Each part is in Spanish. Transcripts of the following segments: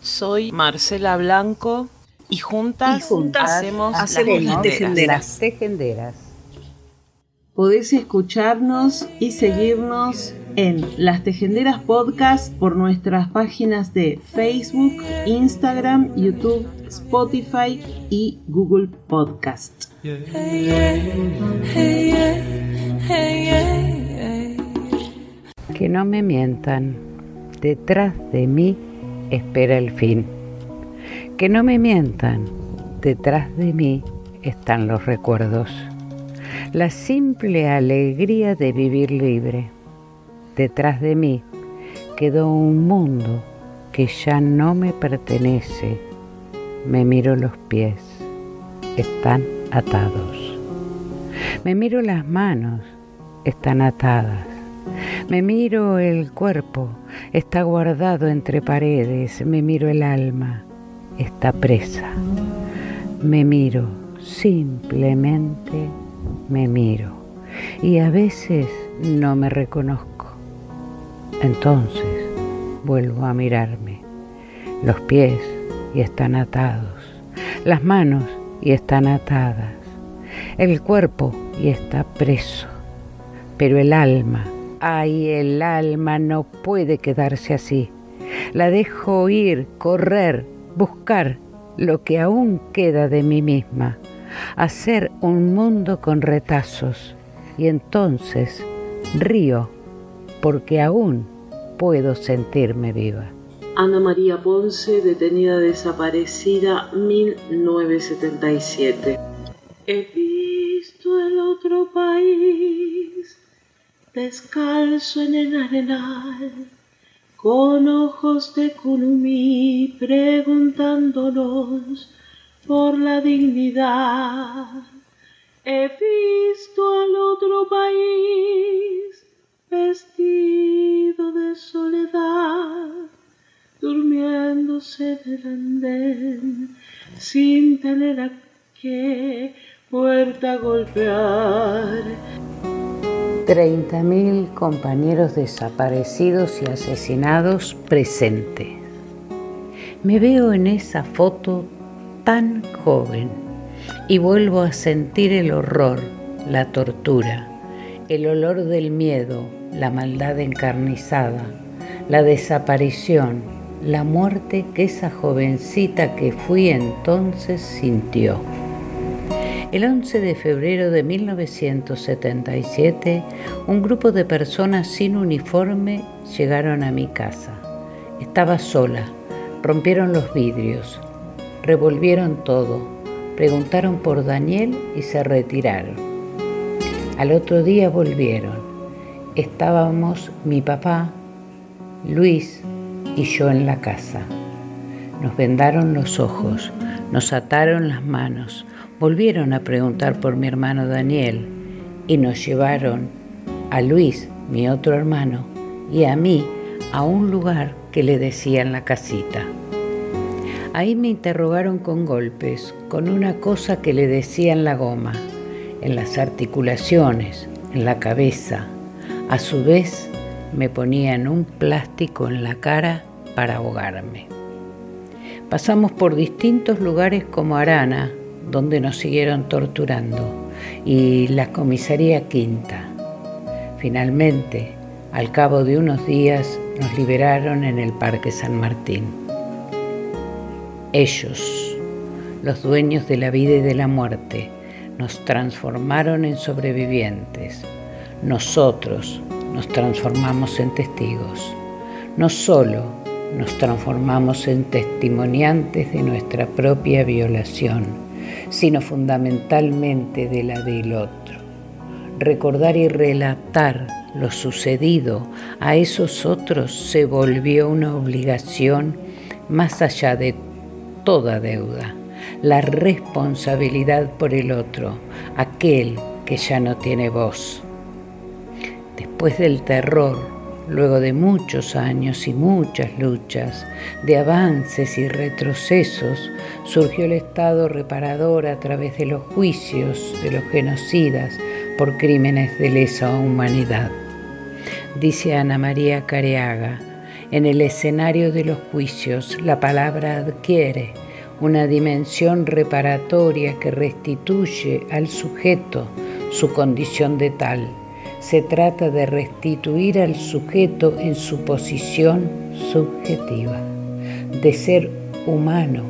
Soy Marcela Blanco y juntas, hacemos, las, tejenderas. las tejenderas. Podés escucharnos y seguirnos en Las Tejenderas Podcast por nuestras páginas de Facebook, Instagram, YouTube, Spotify y Google Podcast. Que no me mientan, detrás de mí espera el fin. Que no me mientan, detrás de mí están los recuerdos. La simple alegría de vivir libre. Detrás de mí quedó un mundo que ya no me pertenece me miro los pies, están atados. Me miro las manos, están atadas. Me miro el cuerpo, está guardado entre paredes. Me miro el alma, está presa. Me miro, simplemente me miro. Y a veces no me reconozco. Entonces vuelvo a mirarme. Los pies y están atados, las manos y están atadas, el cuerpo y está preso, pero el alma, ay, el alma no puede quedarse así. La dejo ir, correr, buscar lo que aún queda de mí misma, hacer un mundo con retazos y entonces río porque aún puedo sentirme viva. Ana María Ponce, detenida desaparecida 1977. He visto el otro país, descalzo en el arenal, con ojos de Kunumi preguntándonos por la dignidad. He visto al otro país vestido de soledad durmiéndose del andén, sin tener a qué puerta golpear. Treinta mil compañeros desaparecidos y asesinados presentes. Me veo en esa foto tan joven y vuelvo a sentir el horror, la tortura, el olor del miedo, la maldad encarnizada, la desaparición, la muerte que esa jovencita que fui entonces sintió. El 11 de febrero de 1977, un grupo de personas sin uniforme llegaron a mi casa. Estaba sola, rompieron los vidrios, revolvieron todo, preguntaron por Daniel y se retiraron. Al otro día volvieron. Estábamos mi papá, Luis, y yo en la casa. Nos vendaron los ojos, nos ataron las manos, volvieron a preguntar por mi hermano Daniel y nos llevaron a Luis, mi otro hermano, y a mí a un lugar que le decían la casita. Ahí me interrogaron con golpes, con una cosa que le decían la goma, en las articulaciones, en la cabeza. A su vez me ponían un plástico en la cara para ahogarme. Pasamos por distintos lugares como Arana, donde nos siguieron torturando, y la comisaría quinta. Finalmente, al cabo de unos días, nos liberaron en el Parque San Martín. Ellos, los dueños de la vida y de la muerte, nos transformaron en sobrevivientes. Nosotros nos transformamos en testigos. No solo nos transformamos en testimoniantes de nuestra propia violación, sino fundamentalmente de la del otro. Recordar y relatar lo sucedido a esos otros se volvió una obligación más allá de toda deuda, la responsabilidad por el otro, aquel que ya no tiene voz. Después del terror, luego de muchos años y muchas luchas, de avances y retrocesos, surgió el Estado reparador a través de los juicios de los genocidas por crímenes de lesa humanidad. Dice Ana María Careaga, en el escenario de los juicios la palabra adquiere una dimensión reparatoria que restituye al sujeto su condición de tal se trata de restituir al sujeto en su posición subjetiva, de ser humano,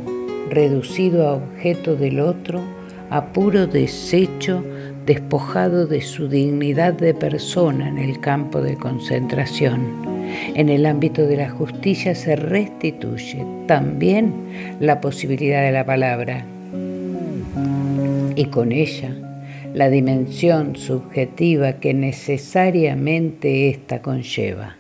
reducido a objeto del otro, a puro desecho, despojado de su dignidad de persona en el campo de concentración. En el ámbito de la justicia se restituye también la posibilidad de la palabra y con ella la dimensión subjetiva que necesariamente ésta conlleva.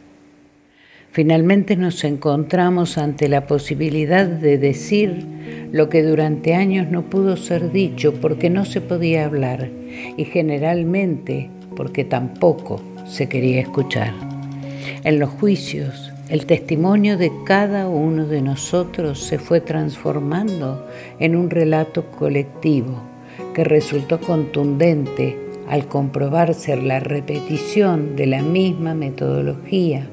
Finalmente nos encontramos ante la posibilidad de decir lo que durante años no pudo ser dicho porque no se podía hablar y generalmente porque tampoco se quería escuchar. En los juicios, el testimonio de cada uno de nosotros se fue transformando en un relato colectivo que resultó contundente al comprobarse la repetición de la misma metodología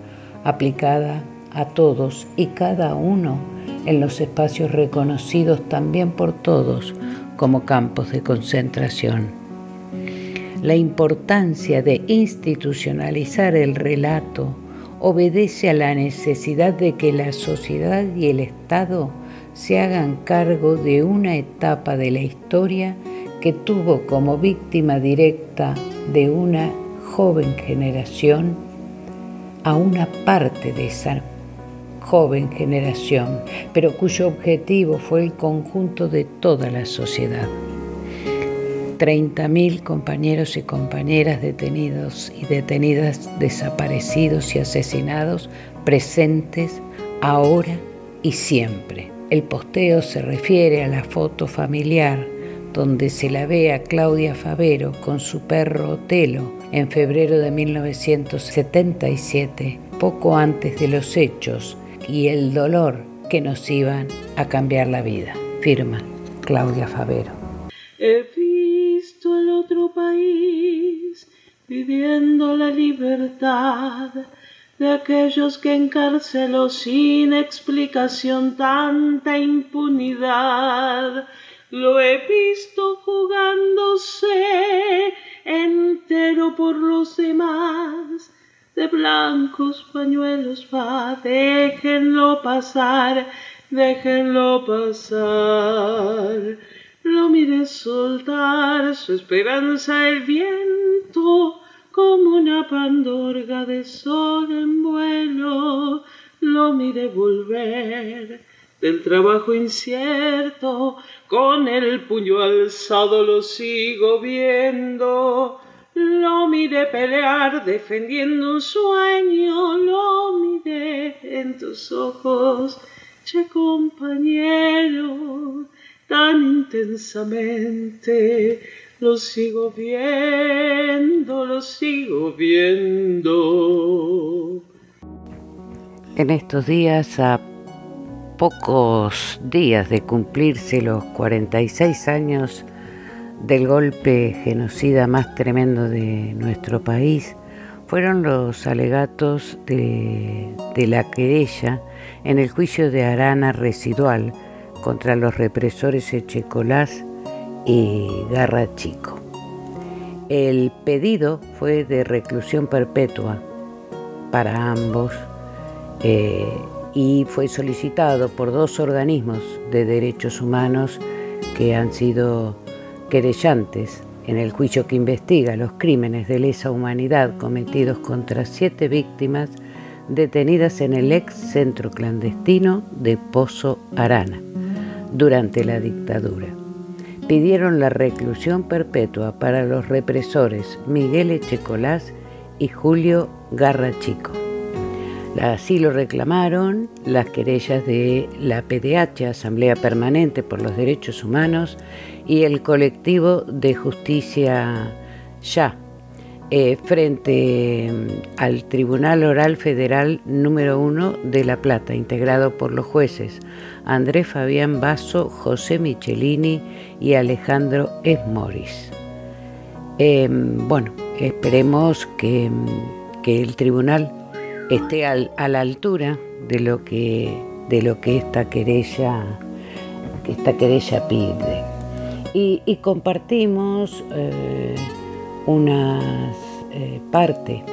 aplicada a todos y cada uno en los espacios reconocidos también por todos como campos de concentración. La importancia de institucionalizar el relato obedece a la necesidad de que la sociedad y el Estado se hagan cargo de una etapa de la historia que tuvo como víctima directa de una joven generación a una parte de esa joven generación, pero cuyo objetivo fue el conjunto de toda la sociedad. 30.000 compañeros y compañeras detenidos y detenidas, desaparecidos y asesinados, presentes ahora y siempre. El posteo se refiere a la foto familiar donde se la ve a Claudia Favero con su perro Otelo en febrero de 1977, poco antes de los hechos y el dolor que nos iban a cambiar la vida. Firma Claudia Favero. He visto el otro país viviendo la libertad de aquellos que encarceló sin explicación tanta impunidad lo he visto jugándose entero por los demás. De blancos pañuelos va, déjenlo pasar, déjenlo pasar. Lo miré soltar su esperanza el viento como una pandorga de sol en vuelo. Lo miré volver del trabajo incierto, con el puño alzado lo sigo viendo. Lo miré pelear defendiendo un sueño, lo miré en tus ojos, che compañero, tan intensamente. Lo sigo viendo, lo sigo viendo. En estos días a pocos días de cumplirse los 46 años del golpe genocida más tremendo de nuestro país, fueron los alegatos de, la querella en el juicio de Arana residual contra los represores Echecolás y Garra Chico. El pedido fue de reclusión perpetua para ambos. Eh, y fue solicitado por dos organismos de derechos humanos que han sido querellantes en el juicio que investiga los crímenes de lesa humanidad cometidos contra siete víctimas detenidas en el ex centro clandestino de Pozo Arana durante la dictadura. Pidieron la reclusión perpetua para los represores Miguel Echecolás y Julio Garra Chico. Así lo reclamaron las querellas de la PDH, Asamblea Permanente por los Derechos Humanos, y el colectivo de Justicia Ya, eh, frente mm, al Tribunal Oral Federal número 1 de La Plata, integrado por los jueces Andrés Fabián Basso, José Michelini y Alejandro Esmoris. Em, bueno, esperemos que, mm, que el tribunal esté a la altura de lo que, de lo que esta querella, esta querella pide. Y, compartimos eh, una eh, parte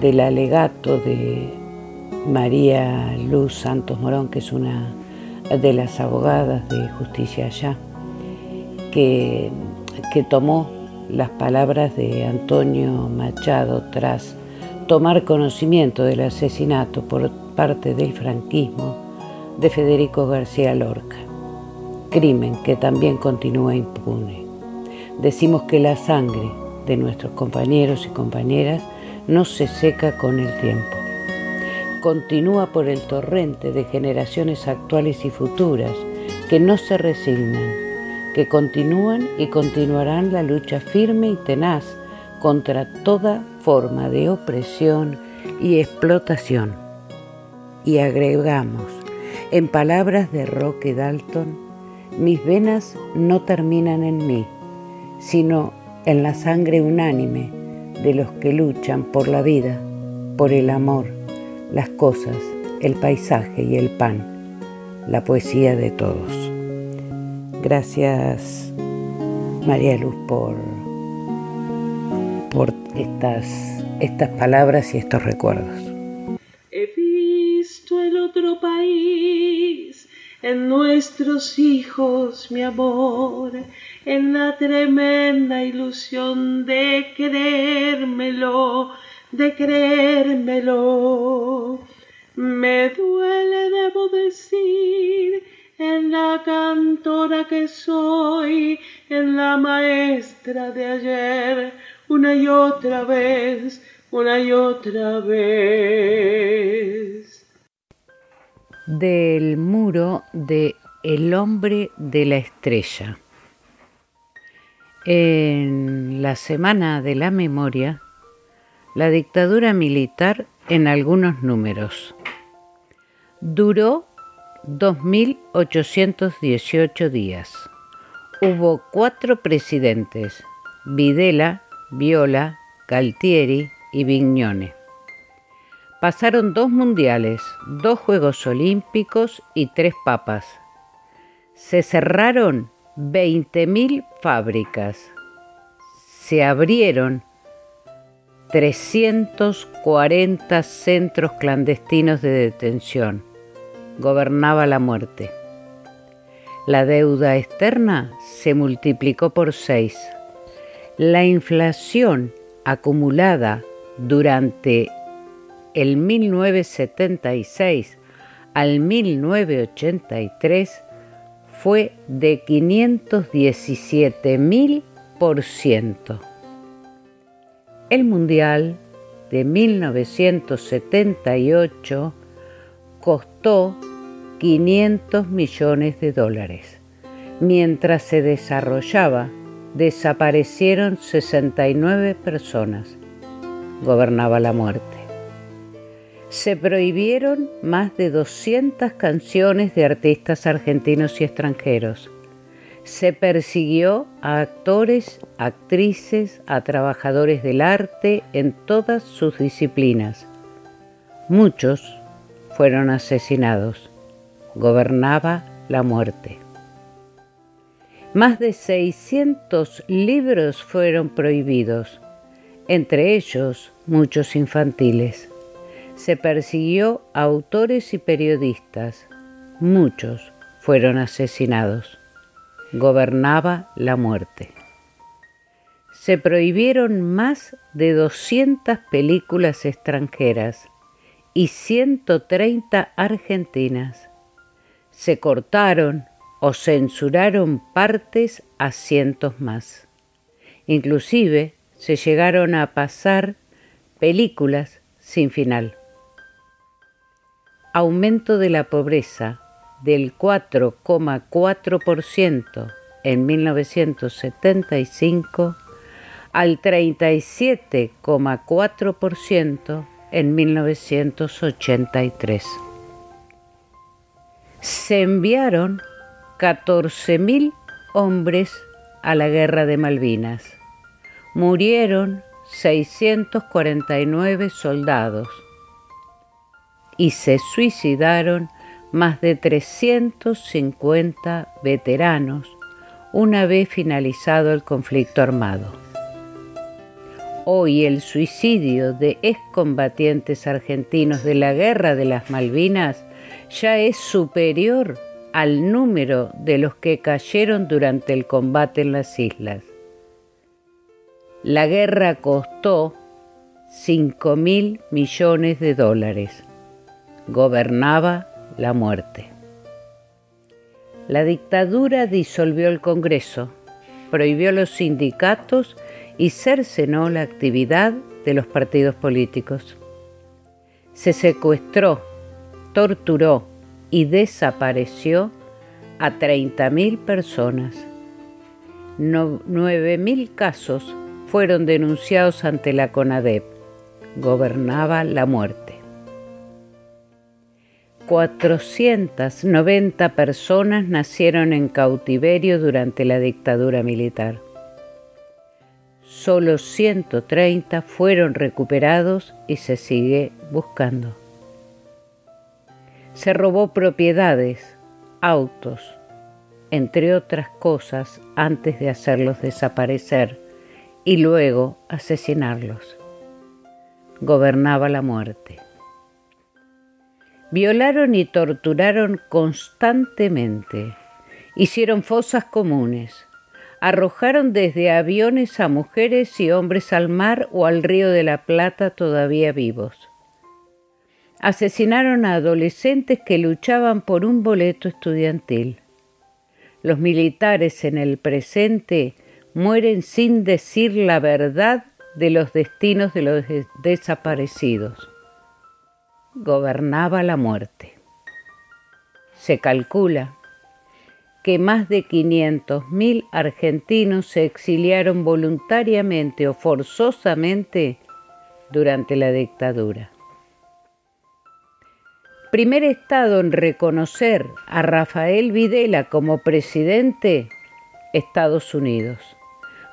del alegato de María Luz Santos Morón, que es una de las abogadas de justicia allá, que, que tomó las palabras de Antonio Machado tras tomar conocimiento del asesinato por parte del franquismo de Federico García Lorca, crimen que también continúa impune. Decimos que la sangre de nuestros compañeros y compañeras no se seca con el tiempo. Continúa por el torrente de generaciones actuales y futuras que no se resignan, que continúan y continuarán la lucha firme y tenaz contra toda forma de opresión y explotación. Y agregamos, en palabras de Roque Dalton, mis venas no terminan en mí, sino en la sangre unánime de los que luchan por la vida, por el amor, las cosas, el paisaje y el pan, la poesía de todos. Gracias María Luz por por estas, estas palabras y estos recuerdos. He visto el otro país, en nuestros hijos, mi amor, en la tremenda ilusión de creérmelo, de creérmelo. Me duele, debo decir, en la cantora que soy, en la maestra de ayer, una y otra vez, una y otra vez. Del muro de El hombre de la estrella. En la Semana de la Memoria, la dictadura militar en algunos números. Duró 2.818 días. Hubo cuatro presidentes, Videla, Viola, Galtieri y Vignone. Pasaron dos mundiales, dos Juegos Olímpicos y tres papas. Se cerraron 20.000 fábricas. Se abrieron 340 centros clandestinos de detención. Gobernaba la muerte. La deuda externa se multiplicó por seis la inflación acumulada durante el 1976 al 1983 fue de 517 mil por ciento. El Mundial de 1978 costó 500 millones de dólares, mientras se desarrollaba desaparecieron 69 personas. Gobernaba la muerte. Se prohibieron más de 200 canciones de artistas argentinos y extranjeros. Se persiguió a actores, actrices, a trabajadores del arte en todas sus disciplinas. Muchos fueron asesinados. Gobernaba la muerte. Más de 600 libros fueron prohibidos, entre ellos muchos infantiles. Se persiguió a autores y periodistas, muchos fueron asesinados. Gobernaba la muerte. Se prohibieron más de 200 películas extranjeras y 130 argentinas. Se cortaron o censuraron partes a cientos más. Inclusive se llegaron a pasar películas sin final. aumento de la pobreza del 4,4% en 1975 al 37,4% en 1983. Se enviaron 14.000 hombres a la guerra de Malvinas. Murieron 649 soldados y se suicidaron más de 350 veteranos una vez finalizado el conflicto armado. Hoy el suicidio de excombatientes argentinos de la Guerra de las Malvinas ya es superior al número de los que cayeron durante el combate en las islas. La guerra costó 5 mil millones de dólares. Gobernaba la muerte. La dictadura disolvió el Congreso, prohibió los sindicatos y cercenó la actividad de los partidos políticos. Se secuestró, torturó y desapareció a 30.000 personas. 9.000 casos fueron denunciados ante la CONADEP. Gobernaba la muerte. 490 personas nacieron en cautiverio durante la dictadura militar. Solo 130 fueron recuperados y se sigue buscando. Se robó propiedades, autos, entre otras cosas, antes de hacerlos desaparecer y luego asesinarlos. Gobernaba la muerte. Violaron y torturaron constantemente. Hicieron fosas comunes. Arrojaron desde aviones a mujeres y hombres al mar o al río de la Plata todavía vivos. Asesinaron a adolescentes que luchaban por un boleto estudiantil. Los militares en el presente mueren sin decir la verdad de los destinos de los desaparecidos gobernaba la muerte. Se calcula que más de 500.000 argentinos se exiliaron voluntariamente o forzosamente durante la dictadura. Primer estado en reconocer a Rafael Videla como presidente, Estados Unidos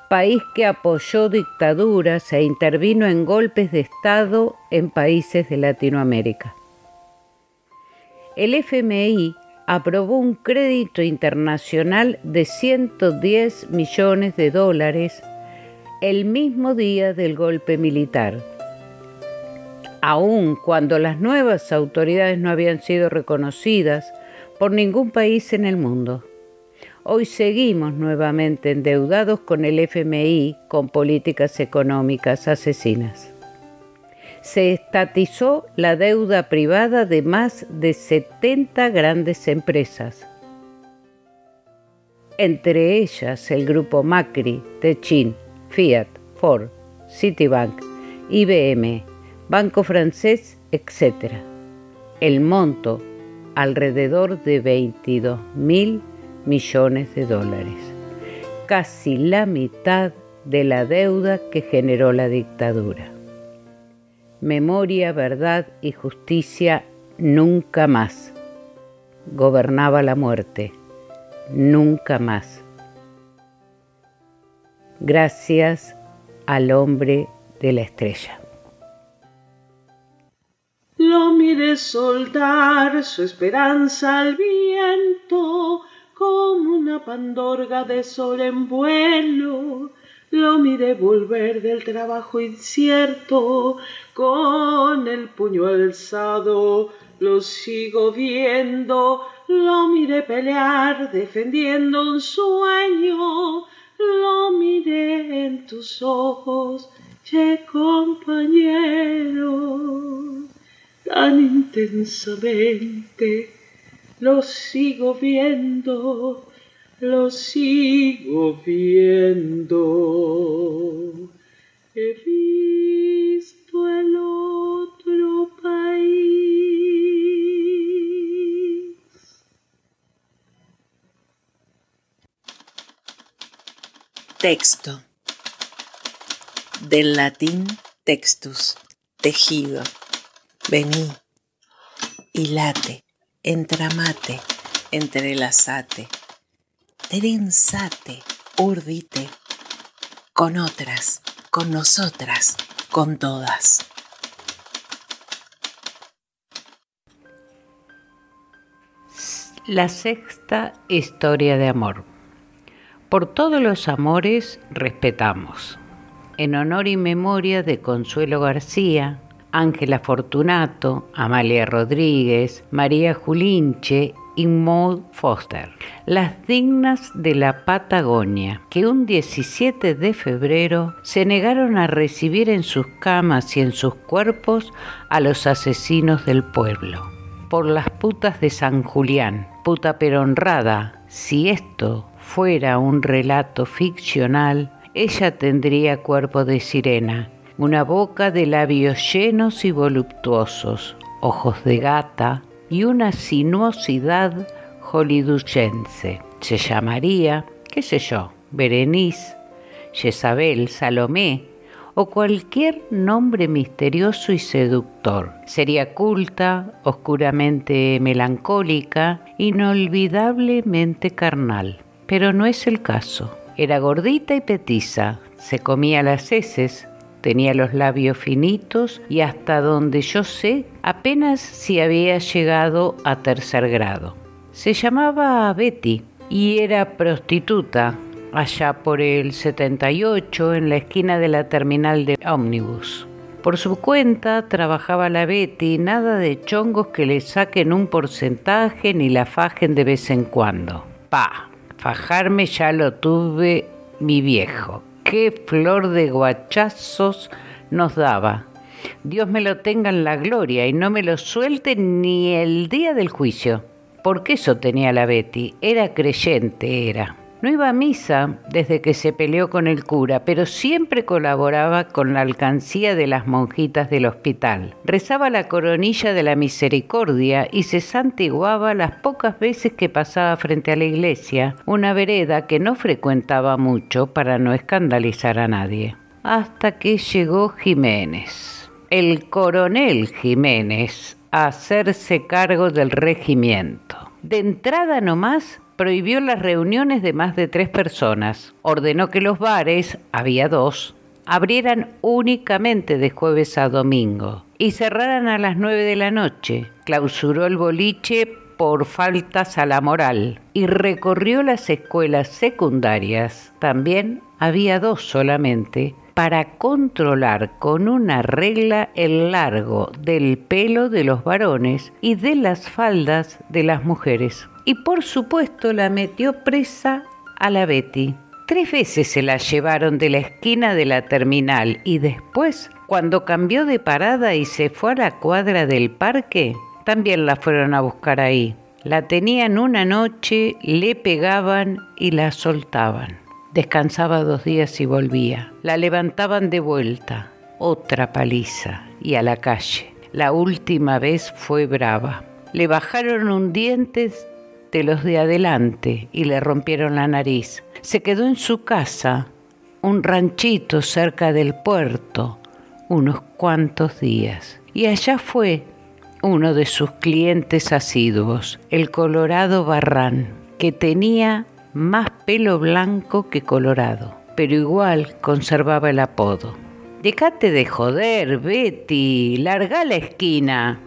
país que apoyó dictaduras e intervino en golpes de Estado en países de Latinoamérica. El FMI aprobó un crédito internacional de 110 millones de dólares el mismo día del golpe militar, aun cuando las nuevas autoridades no habían sido reconocidas por ningún país en el mundo. Hoy seguimos nuevamente endeudados con el FMI con políticas económicas asesinas. Se estatizó la deuda privada de más de 70 grandes empresas, entre ellas el grupo Macri, Techin, Fiat, Ford, Citibank, IBM, Banco Francés, etc. El monto alrededor de 22 mil millones de dólares, casi la mitad de la deuda que generó la dictadura. Memoria, verdad y justicia nunca más. Gobernaba la muerte, nunca más. Gracias al hombre de la estrella. Lo miré soltar su esperanza al viento como una pandorga de sol en vuelo. Lo miré volver del trabajo incierto, con el puño alzado, lo sigo viendo, lo miré pelear defendiendo un sueño, lo miré en tus ojos, che compañero, tan intensamente, lo sigo viendo, lo sigo viendo. He visto el otro país. Texto. Del latín textus, tejido. Vení, hilate, entramate, entrelazate, trenzate, urdite, con otras, con nosotras, con todas. La sexta historia de amor. Por todos los amores respetamos. En honor y memoria de Consuelo García, Ángela Fortunato, Amalia Rodríguez, María Julinche y Maud Foster, las dignas de la Patagonia, que un 17 de febrero se negaron a recibir en sus camas y en sus cuerpos a los asesinos del pueblo. Por las putas de San Julián, puta pero honrada. Si esto fuera un relato ficcional, ella tendría cuerpo de sirena, una boca de labios llenos y voluptuosos, ojos de gata y una sinuosidad joliduchense. Se llamaría, qué sé yo, Berenice, Jezabel, Salomé, o cualquier nombre misterioso y seductor. Sería culta, oscuramente melancólica, inolvidablemente carnal. Pero no es el caso. Era gordita y petiza, se comía las heces, tenía los labios finitos y hasta donde yo sé apenas si había llegado a tercer grado. Se llamaba Betty y era prostituta, allá por el 78 en la esquina de la terminal de ómnibus. Por su cuenta trabajaba la Betty, nada de chongos que le saquen un porcentaje ni la fajen de vez en cuando. Pa, fajarme ya lo tuve mi viejo. Qué flor de guachazos nos daba. Dios me lo tenga en la gloria y no me lo suelte ni el día del juicio. Porque eso tenía la Betty, era creyente, era. No iba a misa desde que se peleó con el cura, pero siempre colaboraba con la alcancía de las monjitas del hospital. Rezaba la coronilla de la misericordia y se santiguaba las pocas veces que pasaba frente a la iglesia, una vereda que no frecuentaba mucho para no escandalizar a nadie. Hasta que llegó Jiménez, el coronel Jiménez, a hacerse cargo del regimiento. De entrada nomás prohibió las reuniones de más de tres personas. Ordenó que los bares, había dos, abrieran únicamente de jueves a domingo y cerraran a las nueve de la noche. Clausuró el boliche por faltas a la moral y recorrió las escuelas secundarias. También había dos solamente para controlar con una regla el largo del pelo de los varones y de las faldas de las mujeres y por supuesto la metió presa a la Betty. Tres veces se la llevaron de la esquina de la terminal y después, cuando cambió de parada y se fue a la cuadra del parque, también la fueron a buscar ahí. La tenían una noche, le pegaban y la soltaban. Descansaba dos días y volvía. La levantaban de vuelta. Otra paliza y a la calle. La última vez fue brava. Le bajaron un diente de los de adelante y le rompieron la nariz. Se quedó en su casa, un ranchito cerca del puerto, unos cuantos días. Y allá fue uno de sus clientes asiduos, el Colorado Barrán, que tenía más pelo blanco que colorado, pero igual conservaba el apodo. Déjate de joder, Betty, larga la esquina.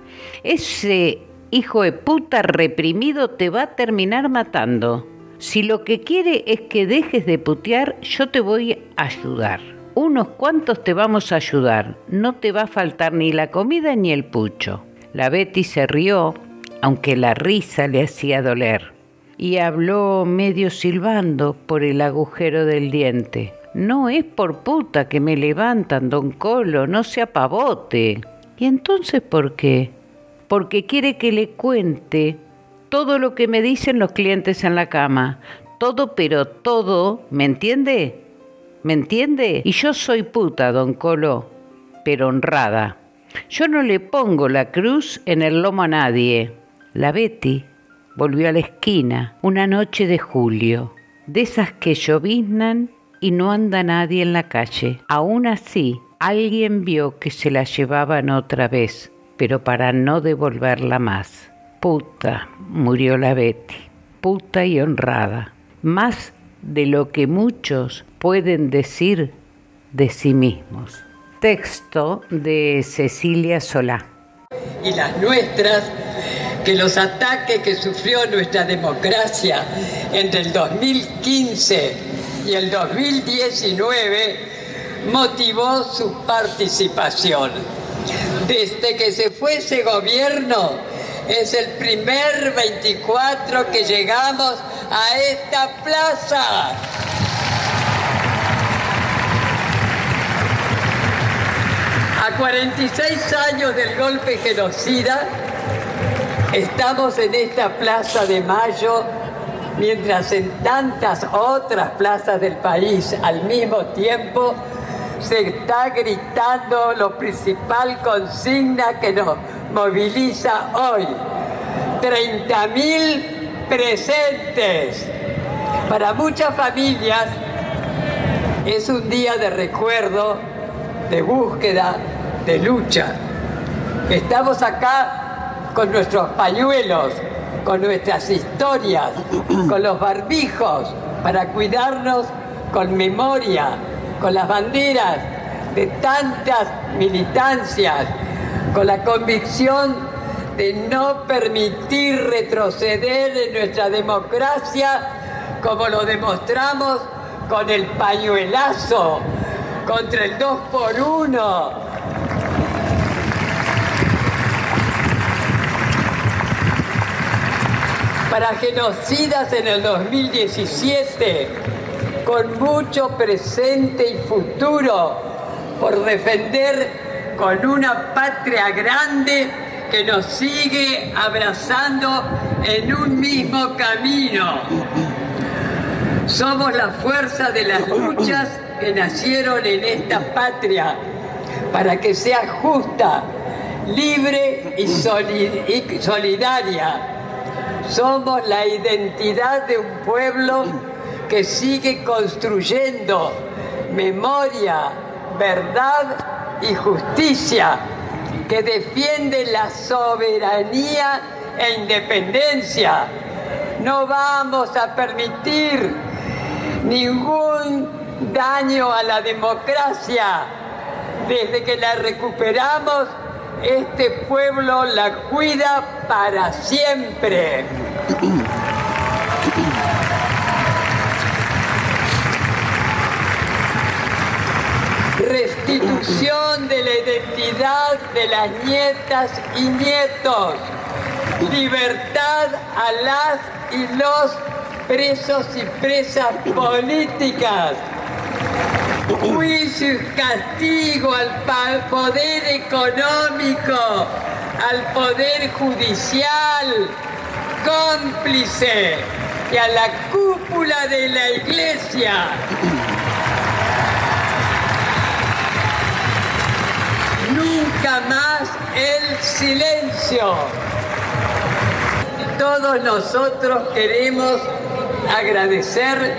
Ese hijo de puta reprimido te va a terminar matando. Si lo que quiere es que dejes de putear, yo te voy a ayudar. Unos cuantos te vamos a ayudar. No te va a faltar ni la comida ni el pucho. La Betty se rió, aunque la risa le hacía doler, y habló medio silbando por el agujero del diente. No es por puta que me levantan, don Colo, no sea pavote. ¿Y entonces por qué? Porque quiere que le cuente todo lo que me dicen los clientes en la cama. Todo, pero todo, ¿me entiende? ¿Me entiende? Y yo soy puta, don Colo, pero honrada. Yo no le pongo la cruz en el lomo a nadie. La Betty volvió a la esquina una noche de julio, de esas que lloviznan y no anda nadie en la calle. Aún así, alguien vio que se la llevaban otra vez, pero para no devolverla más. Puta, murió la Betty, puta y honrada, más de lo que muchos pueden decir de sí mismos. Texto de Cecilia Solá. Y las nuestras, que los ataques que sufrió nuestra democracia entre el 2015 y el 2019 motivó su participación. Desde que se fue ese gobierno, es el primer 24 que llegamos a esta plaza. A 46 años del golpe genocida, estamos en esta Plaza de Mayo, mientras en tantas otras plazas del país al mismo tiempo se está gritando lo principal consigna que nos moviliza hoy. 30.000 presentes. Para muchas familias es un día de recuerdo, de búsqueda, de lucha. Estamos acá con nuestros pañuelos, con nuestras historias, con los barbijos, para cuidarnos con memoria, con las banderas de tantas militancias, con la convicción de no permitir retroceder en nuestra democracia como lo demostramos con el pañuelazo contra el 2 por 1 Para genocidas en el 2017, con mucho presente y futuro, por defender con una patria grande que nos sigue abrazando en un mismo camino. Somos la fuerza de las luchas que nacieron en esta patria para que sea justa, libre y, solidaria. Somos la identidad de un pueblo que sigue construyendo memoria, verdad y justicia, que defiende la soberanía e independencia. No vamos a permitir ningún daño a la democracia. Desde que la recuperamos, este pueblo la cuida para siempre. Restitución de la identidad de las nietas y nietos. Libertad a las y los presos y presas políticas juicio y castigo al poder económico, al poder judicial, cómplice y a la cúpula de la iglesia. Nunca más el silencio. Todos nosotros queremos agradecer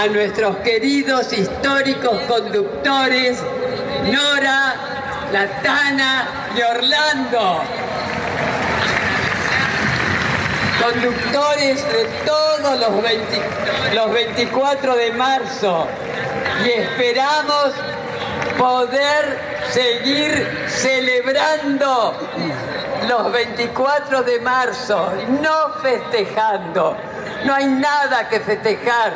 a nuestros queridos históricos conductores, Nora, Latana y Orlando, conductores de todos los, los 24 de marzo y esperamos poder seguir celebrando los 24 de marzo, no festejando. No hay nada que festejar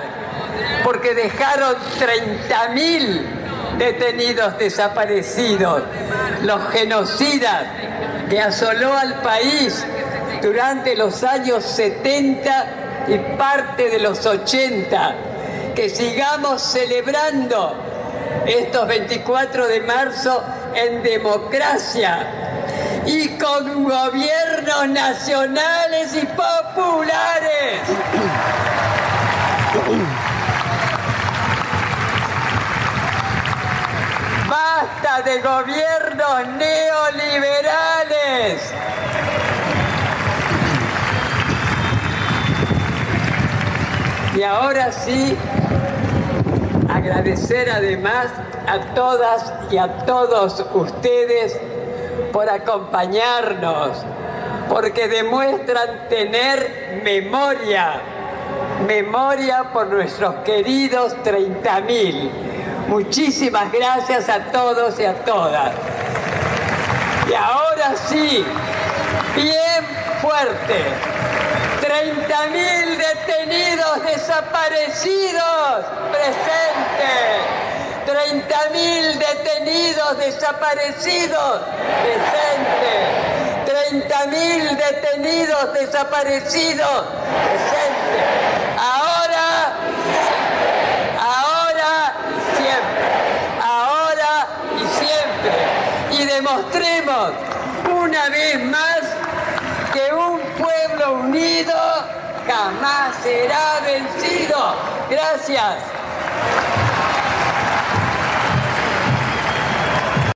porque dejaron 30.000 detenidos desaparecidos, los genocidas que asoló al país durante los años 70 y parte de los 80. Que sigamos celebrando estos 24 de marzo en democracia y con gobiernos nacionales y populares. Basta de gobiernos neoliberales. Y ahora sí, agradecer además a todas y a todos ustedes por acompañarnos, porque demuestran tener memoria, memoria por nuestros queridos 30.000. Muchísimas gracias a todos y a todas. Y ahora sí, bien fuerte. 30.000 detenidos desaparecidos presentes. 30.000 detenidos desaparecidos presentes. 30.000 detenidos desaparecidos presentes. Ahora, ahora, siempre. Ahora y siempre. Y demostremos una vez más que un pueblo unido jamás será vencido. Gracias.